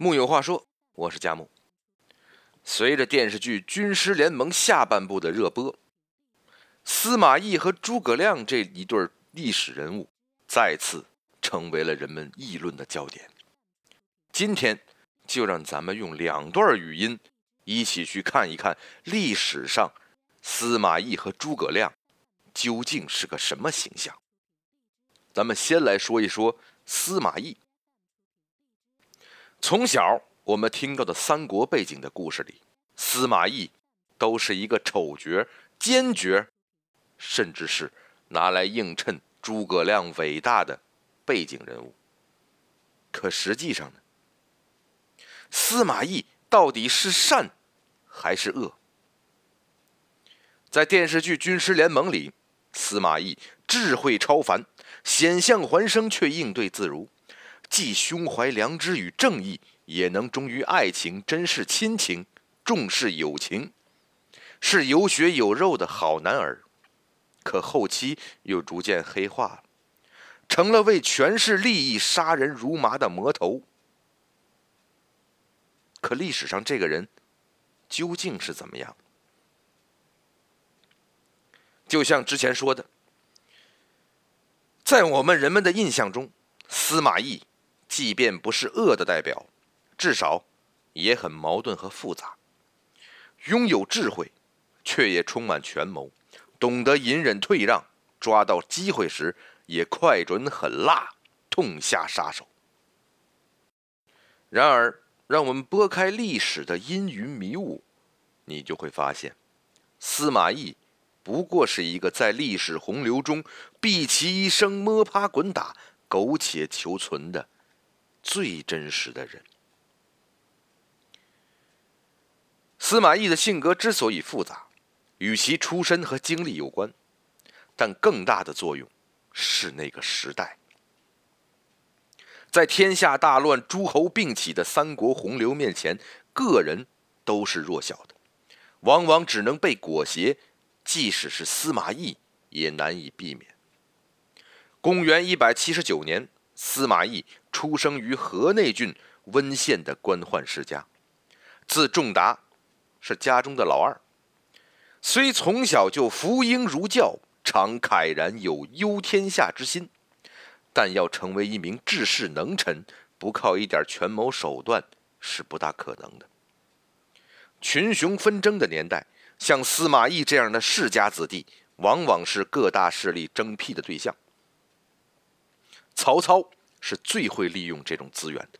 木有话说，我是佳木。随着电视剧《军师联盟》下半部的热播，司马懿和诸葛亮这一对历史人物再次成为了人们议论的焦点。今天就让咱们用两段语音一起去看一看历史上司马懿和诸葛亮究竟是个什么形象。咱们先来说一说司马懿。从小我们听到的三国背景的故事里，司马懿都是一个丑角、奸角，甚至是拿来映衬诸葛亮伟大的背景人物。可实际上呢，司马懿到底是善还是恶？在电视剧《军师联盟》里，司马懿智慧超凡，险象环生却应对自如。既胸怀良知与正义，也能忠于爱情、珍视亲情、重视友情，是有血有肉的好男儿。可后期又逐渐黑化了，成了为权势利益杀人如麻的魔头。可历史上这个人究竟是怎么样？就像之前说的，在我们人们的印象中，司马懿。即便不是恶的代表，至少也很矛盾和复杂。拥有智慧，却也充满权谋，懂得隐忍退让，抓到机会时也快准狠辣，痛下杀手。然而，让我们拨开历史的阴云迷雾，你就会发现，司马懿不过是一个在历史洪流中毕其一生摸爬滚打、苟且求存的。最真实的人。司马懿的性格之所以复杂，与其出身和经历有关，但更大的作用是那个时代。在天下大乱、诸侯并起的三国洪流面前，个人都是弱小的，往往只能被裹挟。即使是司马懿，也难以避免。公元一百七十九年。司马懿出生于河内郡温县的官宦世家，字仲达，是家中的老二。虽从小就服膺儒教，常慨然有忧天下之心，但要成为一名治世能臣，不靠一点权谋手段是不大可能的。群雄纷争的年代，像司马懿这样的世家子弟，往往是各大势力争辟的对象。曹操是最会利用这种资源的，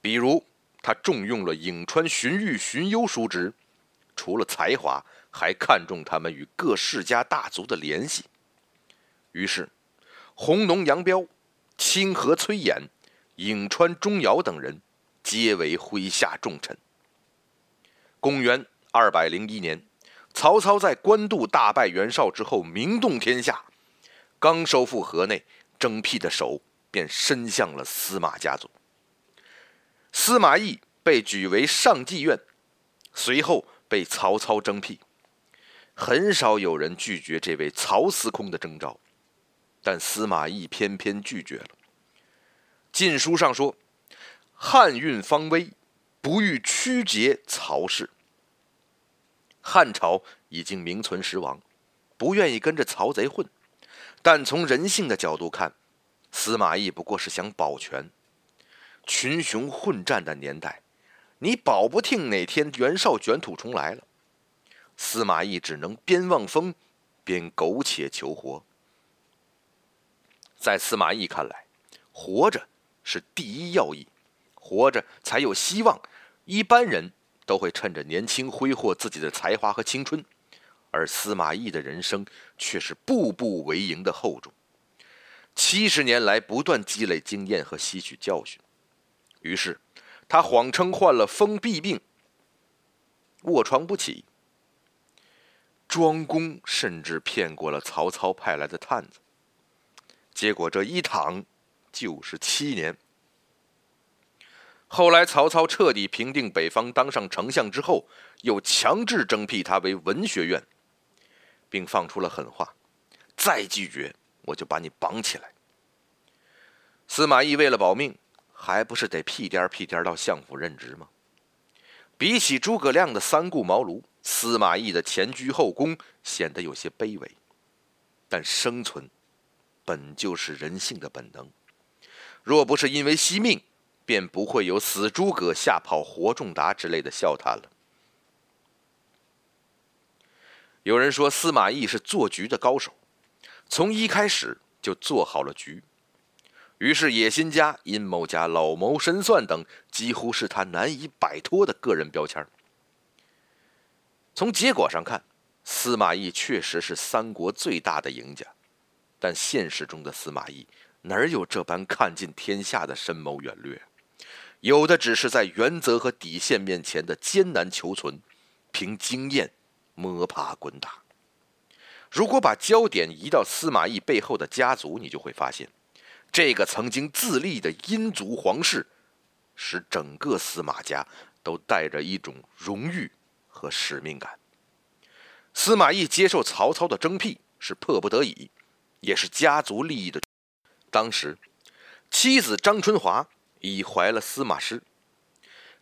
比如他重用了颍川荀彧、荀攸叔侄，除了才华，还看重他们与各世家大族的联系。于是，弘农杨彪、清河崔琰、颍川钟繇等人皆为麾下重臣。公元二百零一年，曹操在官渡大败袁绍之后，名动天下，刚收复河内。征辟的首便伸向了司马家族。司马懿被举为上计院，随后被曹操征辟。很少有人拒绝这位曹司空的征召，但司马懿偏偏拒绝了。晋书上说：“汉运方危，不欲曲节曹氏。”汉朝已经名存实亡，不愿意跟着曹贼混。但从人性的角度看，司马懿不过是想保全。群雄混战的年代，你保不定哪天袁绍卷土重来了。司马懿只能边望风，边苟且求活。在司马懿看来，活着是第一要义，活着才有希望。一般人都会趁着年轻挥霍自己的才华和青春。而司马懿的人生却是步步为营的厚重，七十年来不断积累经验和吸取教训，于是他谎称患了风痹病，卧床不起。庄公甚至骗过了曹操派来的探子，结果这一躺就是七年。后来曹操彻底平定北方，当上丞相之后，又强制征辟他为文学院。并放出了狠话：“再拒绝，我就把你绑起来。”司马懿为了保命，还不是得屁颠屁颠到相府任职吗？比起诸葛亮的三顾茅庐，司马懿的前居后宫显得有些卑微。但生存本就是人性的本能，若不是因为惜命，便不会有“死诸葛吓跑活仲达”之类的笑谈了。有人说司马懿是做局的高手，从一开始就做好了局。于是野心家、阴谋家、老谋深算等，几乎是他难以摆脱的个人标签。从结果上看，司马懿确实是三国最大的赢家，但现实中的司马懿哪有这般看尽天下的深谋远虑？有的只是在原则和底线面前的艰难求存，凭经验摸爬滚打。如果把焦点移到司马懿背后的家族，你就会发现。这个曾经自立的殷族皇室，使整个司马家都带着一种荣誉和使命感。司马懿接受曹操的征辟是迫不得已，也是家族利益的。当时，妻子张春华已怀了司马师，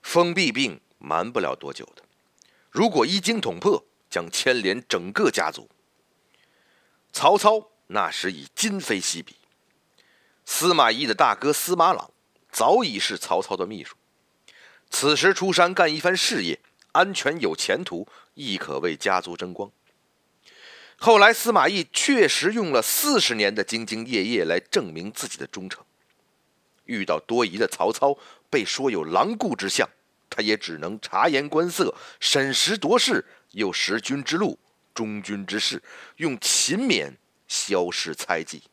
封闭病瞒不了多久的。如果一经捅破，将牵连整个家族。曹操那时已今非昔比。司马懿的大哥司马朗早已是曹操的秘书，此时出山干一番事业，安全有前途，亦可为家族争光。后来司马懿确实用了四十年的兢兢业业来证明自己的忠诚。遇到多疑的曹操，被说有狼顾之相，他也只能察言观色，审时度势，又识君之路，忠君之事，用勤勉消失猜忌。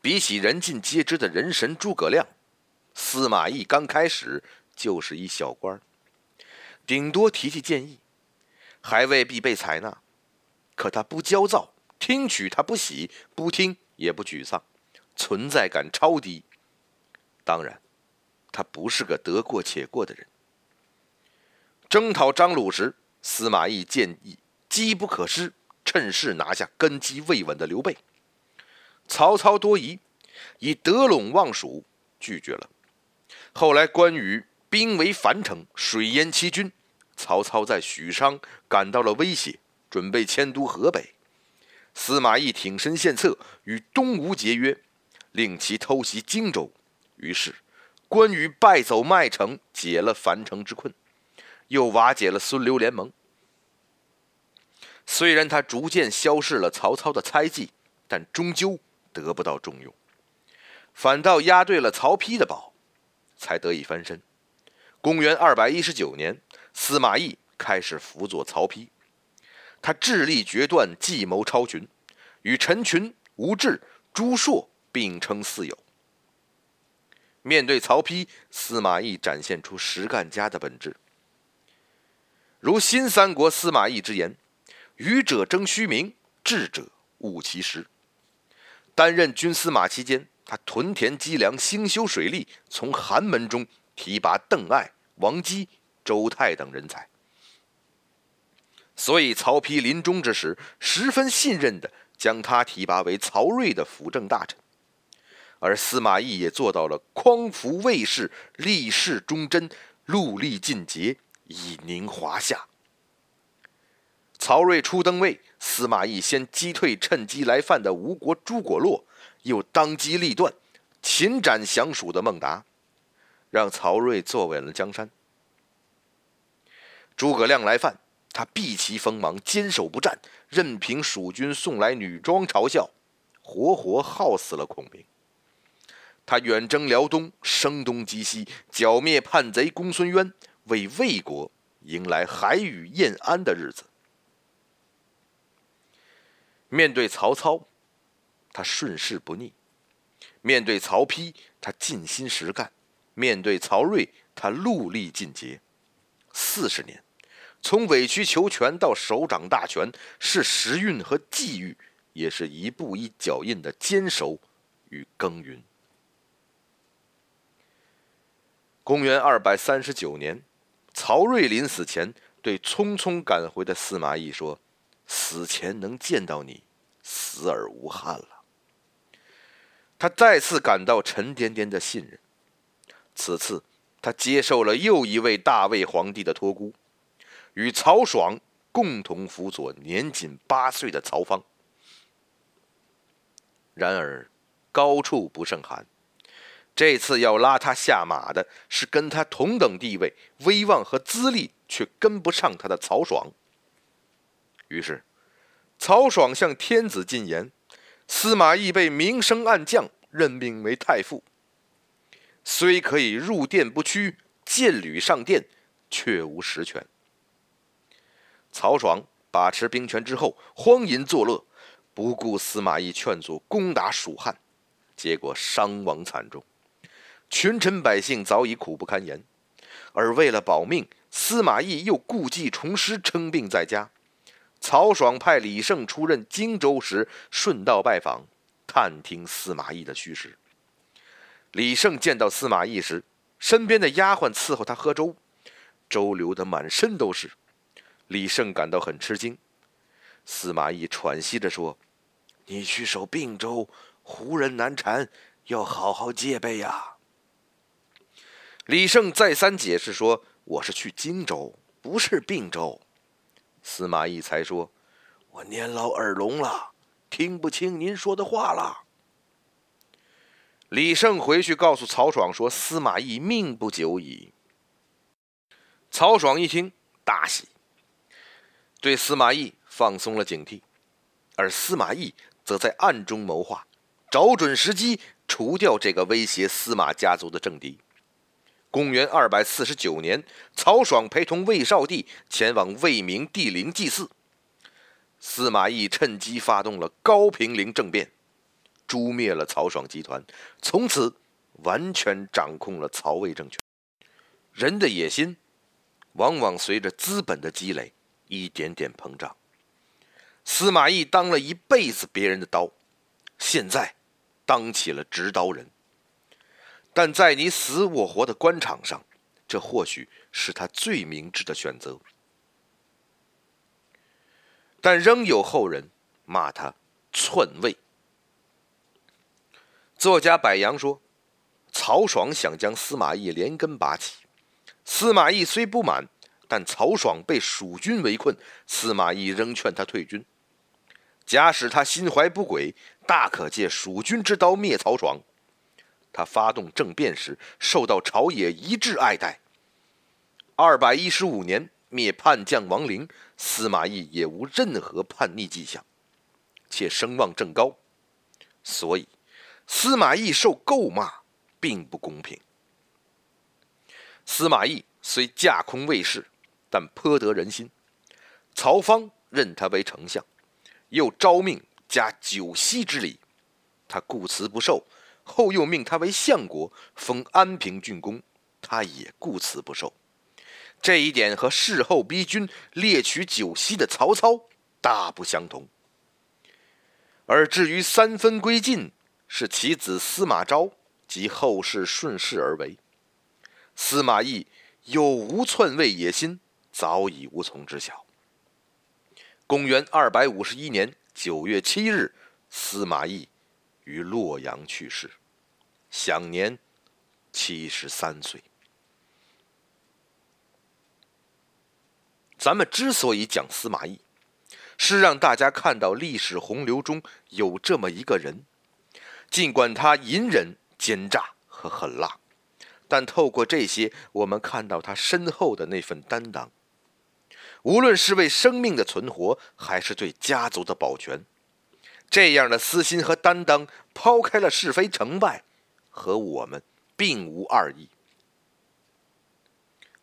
比起人尽皆知的人神诸葛亮，司马懿刚开始就是一小官顶多提提建议，还未必被采纳。可他不焦躁，听取他不喜，不听也不沮丧，存在感超低。当然，他不是个得过且过的人。征讨张鲁时，司马懿建议机不可失，趁势拿下根基未稳的刘备。曹操多疑，以得陇望蜀，拒绝了。后来关羽兵围樊城，水淹七军，曹操在许昌感到了威胁，准备迁都河北。司马懿挺身献策，与东吴结约，令其偷袭荆州。于是，关羽败走麦城，解了樊城之困，又瓦解了孙刘联盟。虽然他逐渐消逝了曹操的猜忌，但终究。得不到重用，反倒押对了曹丕的宝，才得以翻身。公元二百一十九年，司马懿开始辅佐曹丕，他智力决断，计谋超群，与陈群、吴质、朱硕并称四友。面对曹丕，司马懿展现出实干家的本质。如新三国司马懿之言：“愚者争虚名，智者务其实。”担任军司马期间，他屯田积粮，兴修水利，从寒门中提拔邓艾、王基、周泰等人才。所以曹丕临终之时，十分信任的将他提拔为曹睿的辅政大臣。而司马懿也做到了匡扶卫士，立事忠贞，戮力尽节，以宁华夏。曹睿初登位，司马懿先击退趁机来犯的吴国诸葛洛，又当机立断，擒斩降蜀的孟达，让曹睿坐稳了江山。诸葛亮来犯，他避其锋芒，坚守不战，任凭蜀军送来女装嘲笑，活活耗死了孔明。他远征辽东，声东击西，剿灭叛贼公孙渊，为魏国迎来海宇晏安的日子。面对曹操，他顺势不逆；面对曹丕，他尽心实干；面对曹睿，他戮力尽节。四十年，从委曲求全到手掌大权，是时运和际遇，也是一步一脚印的坚守与耕耘。公元二百三十九年，曹睿临死前对匆匆赶回的司马懿说。死前能见到你，死而无憾了。他再次感到沉甸甸的信任。此次，他接受了又一位大魏皇帝的托孤，与曹爽共同辅佐年仅八岁的曹芳。然而，高处不胜寒。这次要拉他下马的是跟他同等地位、威望和资历却跟不上他的曹爽。于是，曹爽向天子进言：司马懿被明升暗降，任命为太傅，虽可以入殿不趋，见履上殿，却无实权。曹爽把持兵权之后，荒淫作乐，不顾司马懿劝阻，攻打蜀汉，结果伤亡惨重。群臣百姓早已苦不堪言，而为了保命，司马懿又故技重施，称病在家。曹爽派李胜出任荆州时，顺道拜访，探听司马懿的虚实。李胜见到司马懿时，身边的丫鬟伺候他喝粥，粥流得满身都是。李胜感到很吃惊。司马懿喘息着说：“你去守并州，胡人难缠，要好好戒备呀。”李胜再三解释说：“我是去荆州，不是并州。”司马懿才说：“我年老耳聋了，听不清您说的话了。”李胜回去告诉曹爽说：“司马懿命不久矣。”曹爽一听大喜，对司马懿放松了警惕，而司马懿则在暗中谋划，找准时机除掉这个威胁司马家族的政敌。公元二百四十九年，曹爽陪同魏少帝前往魏明帝陵祭祀。司马懿趁机发动了高平陵政变，诛灭了曹爽集团，从此完全掌控了曹魏政权。人的野心，往往随着资本的积累一点点膨胀。司马懿当了一辈子别人的刀，现在当起了执刀人。但在你死我活的官场上，这或许是他最明智的选择。但仍有后人骂他篡位。作家柏杨说：“曹爽想将司马懿连根拔起，司马懿虽不满，但曹爽被蜀军围困，司马懿仍劝他退军。假使他心怀不轨，大可借蜀军之刀灭曹爽。”他发动政变时，受到朝野一致爱戴。二百一十五年灭叛将王陵，司马懿也无任何叛逆迹象，且声望正高，所以司马懿受诟骂并不公平。司马懿虽架空魏氏，但颇得人心。曹芳任他为丞相，又招命加九锡之礼，他故辞不受。后又命他为相国，封安平郡公，他也顾此不受。这一点和事后逼军猎取九锡的曹操大不相同。而至于三分归晋，是其子司马昭及后世顺势而为。司马懿有无篡位野心，早已无从知晓。公元二百五十一年九月七日，司马懿。于洛阳去世，享年七十三岁。咱们之所以讲司马懿，是让大家看到历史洪流中有这么一个人，尽管他隐忍、奸诈和狠辣，但透过这些，我们看到他身后的那份担当。无论是为生命的存活，还是对家族的保全。这样的私心和担当，抛开了是非成败，和我们并无二异。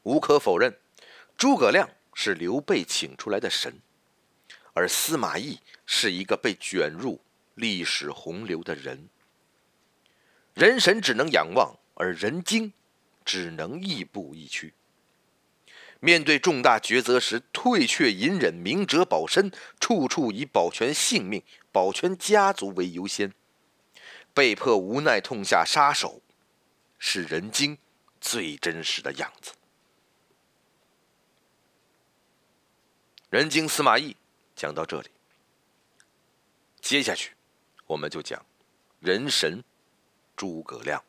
无可否认，诸葛亮是刘备请出来的神，而司马懿是一个被卷入历史洪流的人。人神只能仰望，而人精只能亦步亦趋。面对重大抉择时，退却隐忍，明哲保身，处处以保全性命、保全家族为优先，被迫无奈痛下杀手，是人精最真实的样子。人精司马懿讲到这里，接下去我们就讲人神诸葛亮。